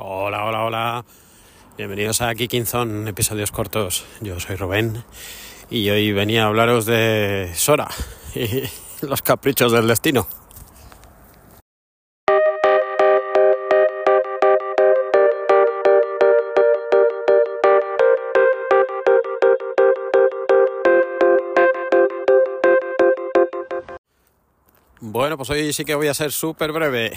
Hola, hola, hola. Bienvenidos a Kikinzon, episodios cortos. Yo soy Rubén y hoy venía a hablaros de Sora y los caprichos del destino. Bueno, pues hoy sí que voy a ser súper breve.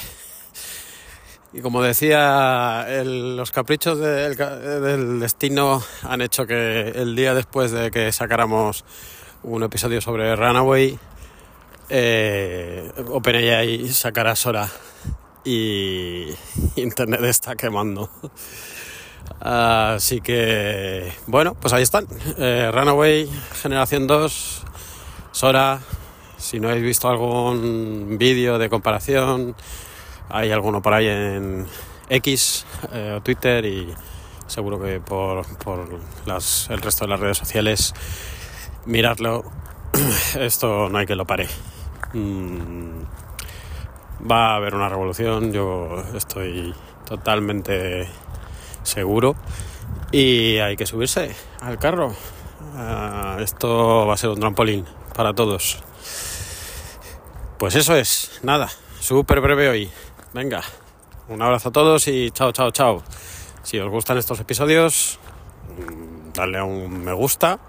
Y como decía, los caprichos del, del destino han hecho que el día después de que sacáramos un episodio sobre Runaway, eh, OpenAI sacara Sora y Internet está quemando. Así que, bueno, pues ahí están. Eh, Runaway, Generación 2, Sora. Si no habéis visto algún vídeo de comparación, hay alguno por ahí en X eh, o Twitter y seguro que por, por el resto de las redes sociales miradlo. Esto no hay que lo pare. Mm, va a haber una revolución, yo estoy totalmente seguro y hay que subirse al carro. Ah, esto va a ser un trampolín para todos. Pues eso es, nada, súper breve hoy. Venga, un abrazo a todos y chao, chao, chao. Si os gustan estos episodios, mm, darle a un me gusta.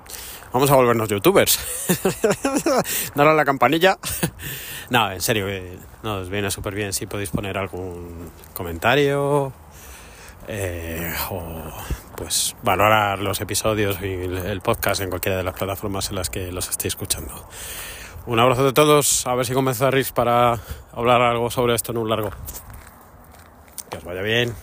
Vamos a volvernos youtubers. Darle a la campanilla. No, en serio, que nos viene súper bien si podéis poner algún comentario eh, o pues valorar los episodios y el podcast en cualquiera de las plataformas en las que los estéis escuchando. Un abrazo de todos, a ver si convenzo a para hablar algo sobre esto en un largo. Que os vaya bien.